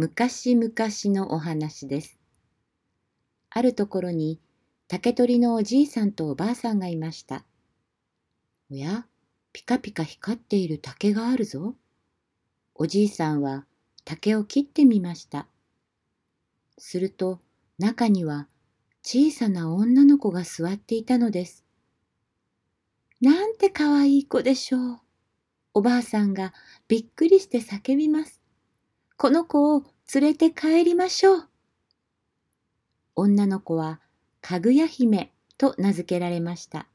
昔々のお話です。あるところに竹取のおじいさんとおばあさんがいました。おや、ピカピカ光っている竹があるぞ。おじいさんは竹を切ってみました。すると中には小さな女の子が座っていたのです。なんてかわいい子でしょう。おばあさんがびっくりして叫びます。この子を連れて帰りましょう。女の子はかぐや姫と名付けられました。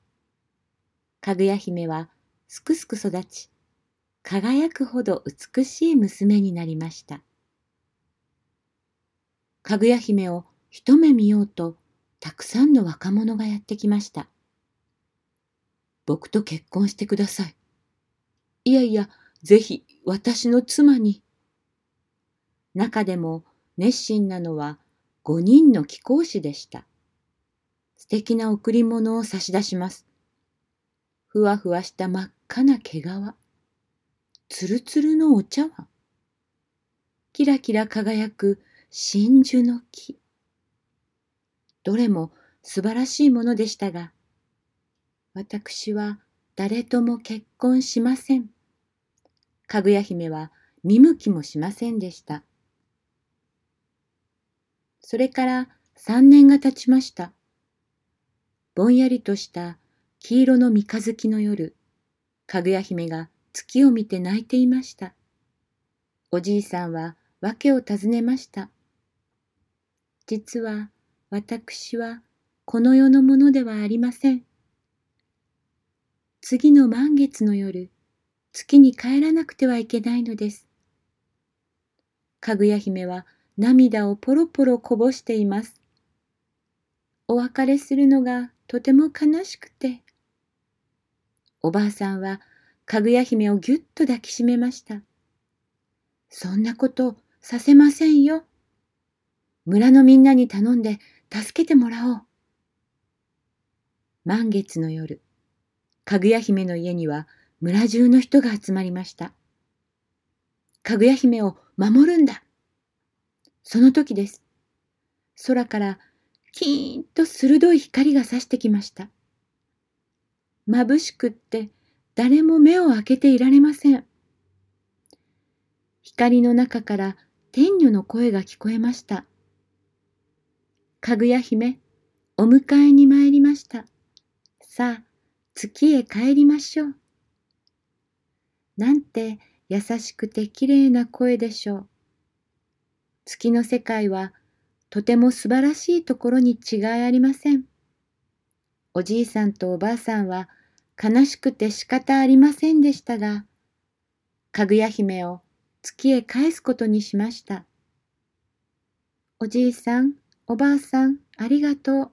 かぐや姫はすくすく育ち、輝くほど美しい娘になりました。かぐや姫を一目見ようと、たくさんの若者がやってきました。僕と結婚してください。いやいや、ぜひ私の妻に。中でも熱心なのは五人の貴公子でした。素敵な贈り物を差し出します。ふわふわした真っ赤な毛皮。つるつるのお茶碗。キラキラ輝く真珠の木。どれも素晴らしいものでしたが、私は誰とも結婚しません。かぐや姫は見向きもしませんでした。それから三年が経ちました。ぼんやりとした黄色の三日月の夜、かぐや姫が月を見て泣いていました。おじいさんは訳を尋ねました。実は私はこの世のものではありません。次の満月の夜、月に帰らなくてはいけないのです。かぐや姫は涙をポロポロこぼしています。お別れするのがとても悲しくて。おばあさんはかぐや姫をぎゅっと抱きしめました。そんなことさせませんよ。村のみんなに頼んで助けてもらおう。満月の夜、かぐや姫の家には村中の人が集まりました。かぐや姫を守るんだその時です。空からキーンと鋭い光が差してきました。眩しくって誰も目を開けていられません。光の中から天女の声が聞こえました。かぐや姫、お迎えに参りました。さあ、月へ帰りましょう。なんて優しくてきれいな声でしょう。月の世界はとても素晴らしいところに違いありません。おじいさんとおばあさんは悲しくて仕方ありませんでしたが、かぐや姫を月へ返すことにしました。おじいさん、おばあさん、ありがとう。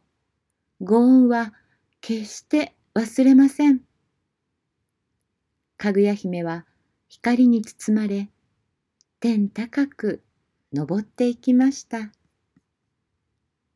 ご恩は決して忘れません。かぐや姫は光に包まれ、天高く登っていきました。